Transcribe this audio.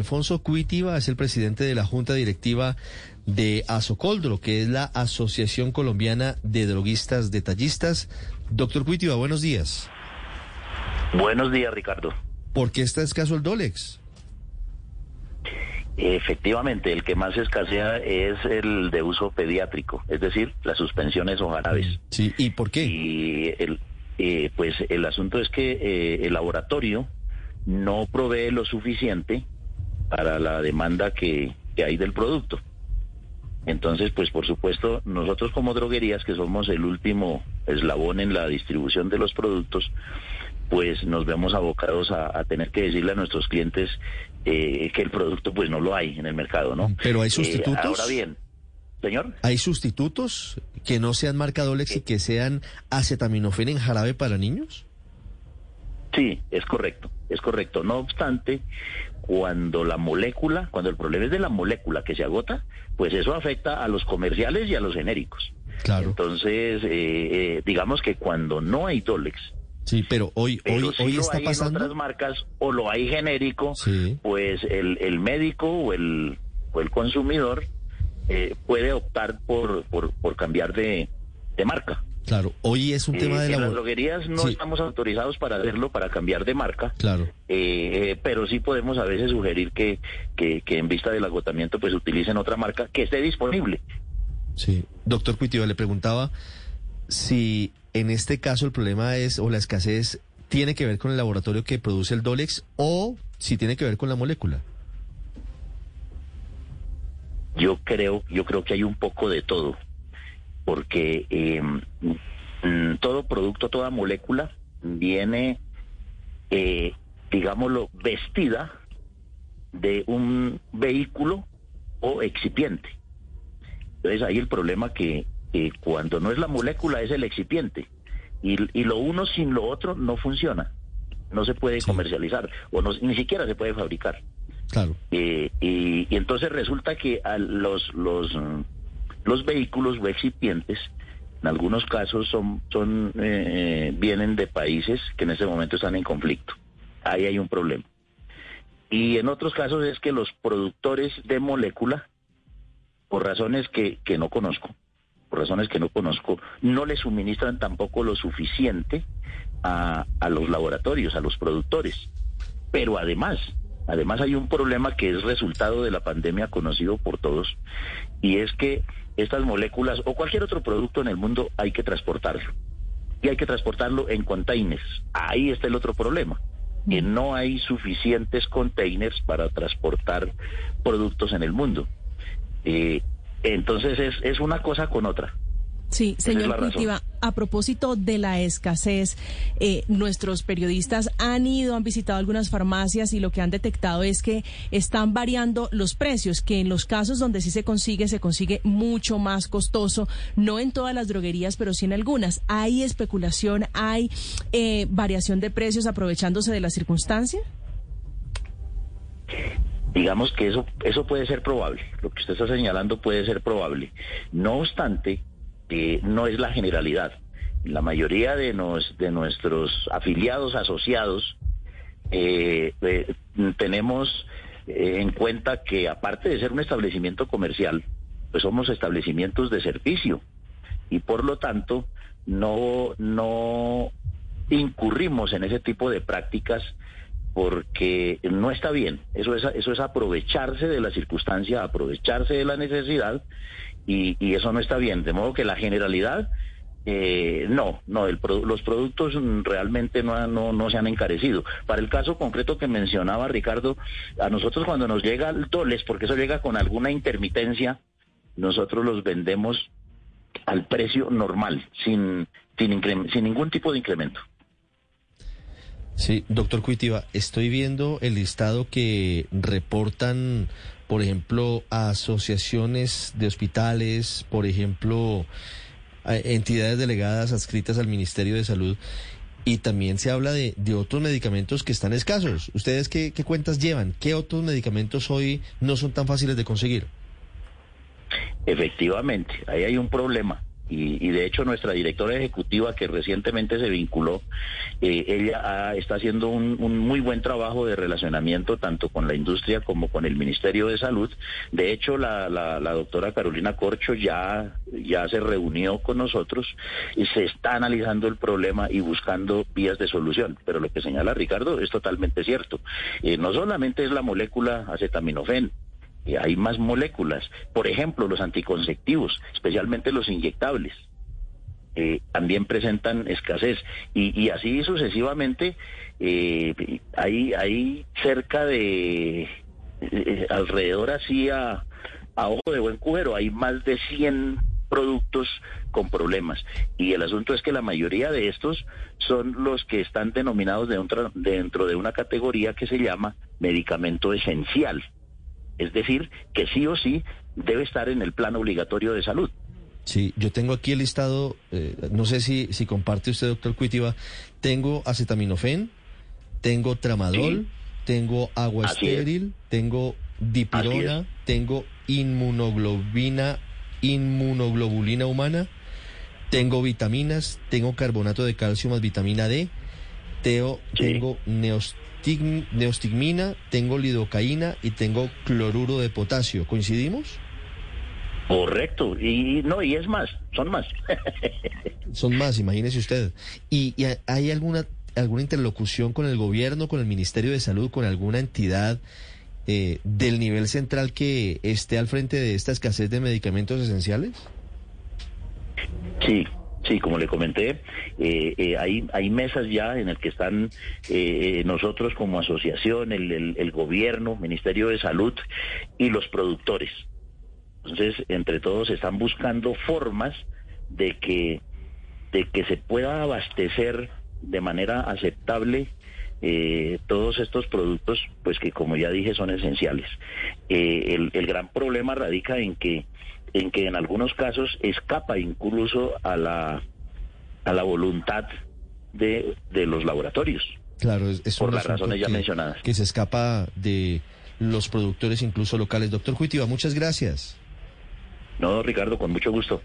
Alfonso Cuitiva es el presidente de la Junta Directiva de Asocoldro, que es la Asociación Colombiana de Droguistas Detallistas. Doctor Cuitiva, buenos días. Buenos días, Ricardo. ¿Por qué está escaso el Dolex? Efectivamente, el que más escasea es el de uso pediátrico, es decir, las suspensiones o jarabes. Sí, ¿y por qué? Y el, eh, pues el asunto es que eh, el laboratorio no provee lo suficiente para la demanda que, hay del producto. Entonces, pues por supuesto, nosotros como droguerías, que somos el último eslabón en la distribución de los productos, pues nos vemos abocados a, tener que decirle a nuestros clientes eh, que el producto pues no lo hay en el mercado, ¿no? Pero hay eh, sustitutos. ahora bien, señor. ¿Hay sustitutos que no sean marca Dolex y que sean acetaminofén en jarabe para niños? Sí, es correcto, es correcto. No obstante, cuando la molécula, cuando el problema es de la molécula que se agota, pues eso afecta a los comerciales y a los genéricos. Claro. Entonces, eh, eh, digamos que cuando no hay Dolex, Sí, pero hoy, hoy, hoy está hay pasando. En otras marcas o lo hay genérico, pues el, el médico o el, o el consumidor eh, puede optar por, por, por cambiar de, de marca. Claro, hoy es un tema de la... En las droguerías no estamos autorizados para hacerlo, para cambiar de marca. Claro. Eh, pero sí podemos a veces sugerir que, que, en vista del agotamiento pues utilicen otra marca que esté disponible. Sí. Doctor Cuitiba, le preguntaba si en este caso el problema es, o la escasez, tiene que ver con el laboratorio que produce el Dolex o si tiene que ver con la molécula. Yo creo, yo creo que hay un poco de todo porque em, mm, todo producto, toda molécula viene, eh, digámoslo, vestida de un vehículo o excipiente. Entonces ahí el problema que, cuando no es la molécula es el excipiente y, lo uno sin lo otro no funciona, no se puede comercializar o no, ni siquiera se puede fabricar. Claro. Eh, y, y, entonces resulta que a los, los los vehículos o excipientes, en algunos casos son, son eh, vienen de países que en ese momento están en conflicto. Ahí hay un problema. Y en otros casos es que los productores de molécula, por razones que, que no conozco, por razones que no conozco, no le suministran tampoco lo suficiente a, a los laboratorios, a los productores. Pero además, además hay un problema que es resultado de la pandemia conocido por todos, y es que estas moléculas o cualquier otro producto en el mundo hay que transportarlo. Y hay que transportarlo en containers. Ahí está el otro problema, que mm. no hay suficientes containers para transportar productos en el mundo. Eh, entonces es, es una cosa con otra. Sí, señor Cultiva, a propósito de la escasez, eh, nuestros periodistas han ido, han visitado algunas farmacias y lo que han detectado es que están variando los precios, que en los casos donde sí se consigue, se consigue mucho más costoso, no en todas las droguerías, pero sí en algunas. ¿Hay especulación, hay eh, variación de precios aprovechándose de la circunstancia? Digamos que eso, eso puede ser probable, lo que usted está señalando puede ser probable. No obstante, no es la generalidad. La mayoría de, de nuestros afiliados asociados eh, eh, tenemos eh, en cuenta que aparte de ser un establecimiento comercial, pues somos establecimientos de servicio y por lo tanto no, no incurrimos en ese tipo de prácticas porque no está bien. Eso es, eso es aprovecharse de la circunstancia, aprovecharse de la necesidad y, eso no está bien. De modo que la generalidad, eh, no, no, los productos realmente no, no, no, se han encarecido. Para el caso concreto que mencionaba Ricardo, a nosotros cuando nos llega el doles, porque eso llega con alguna intermitencia, nosotros los vendemos al precio normal, sin, sin, sin ningún tipo de incremento. Sí, doctor Cuitiva, estoy viendo el listado que reportan, por ejemplo, asociaciones de hospitales, por ejemplo, entidades delegadas adscritas al Ministerio de Salud, y también se habla de, otros medicamentos que están escasos. ¿Ustedes qué, qué cuentas llevan? ¿Qué otros medicamentos hoy no son tan fáciles de conseguir? Efectivamente, ahí hay un problema. Y, de hecho nuestra directora ejecutiva que recientemente se vinculó, eh, ella está haciendo un, muy buen trabajo de relacionamiento tanto con la industria como con el Ministerio de Salud. De hecho, la, doctora Carolina Corcho ya, ya se reunió con nosotros y se está analizando el problema y buscando vías de solución. Pero lo que señala Ricardo es totalmente cierto. Eh, no solamente es la molécula acetaminofén, hay más moléculas. Por ejemplo, los anticonceptivos, especialmente los inyectables, eh, también presentan escasez. Y, así sucesivamente, eh, hay, cerca de, eh, alrededor así a, ojo de buen cubero, hay más de 100 productos con problemas. Y el asunto es que la mayoría de estos son los que están denominados dentro de una categoría que se llama medicamento esencial. Es decir, que sí o sí debe estar en el plan obligatorio de salud. Sí, yo tengo aquí el listado, eh, no sé si, si comparte usted, doctor Cuitiva, tengo acetaminofén, tengo tramadol, tengo agua estéril, tengo dipirona, tengo inmunoglobina, inmunoglobulina humana, tengo vitaminas, tengo carbonato de calcio más vitamina D, teo, tengo neost neostigmina, tengo lidocaína y tengo cloruro de potasio. ¿Coincidimos? Correcto, y no, y es más, son más. son más, imagínese usted. ¿Y, hay alguna, alguna interlocución con el gobierno, con el Ministerio de Salud, con alguna entidad eh, del nivel central que esté al frente de esta escasez de medicamentos esenciales? Sí, Sí, como le comenté, eh, eh, hay, hay mesas ya en el que están eh, nosotros como asociación, el, el, gobierno, Ministerio de Salud y los productores. Entonces, entre todos están buscando formas de que, de que se pueda abastecer de manera aceptable todos estos productos, pues que como ya dije son esenciales. el, el gran problema radica en que en que en algunos casos escapa incluso a la, a la voluntad de, de los laboratorios. Claro, es, por las razones ya mencionadas. Que se escapa de los productores incluso locales. Doctor Juitiva, muchas gracias. No, Ricardo, con mucho gusto.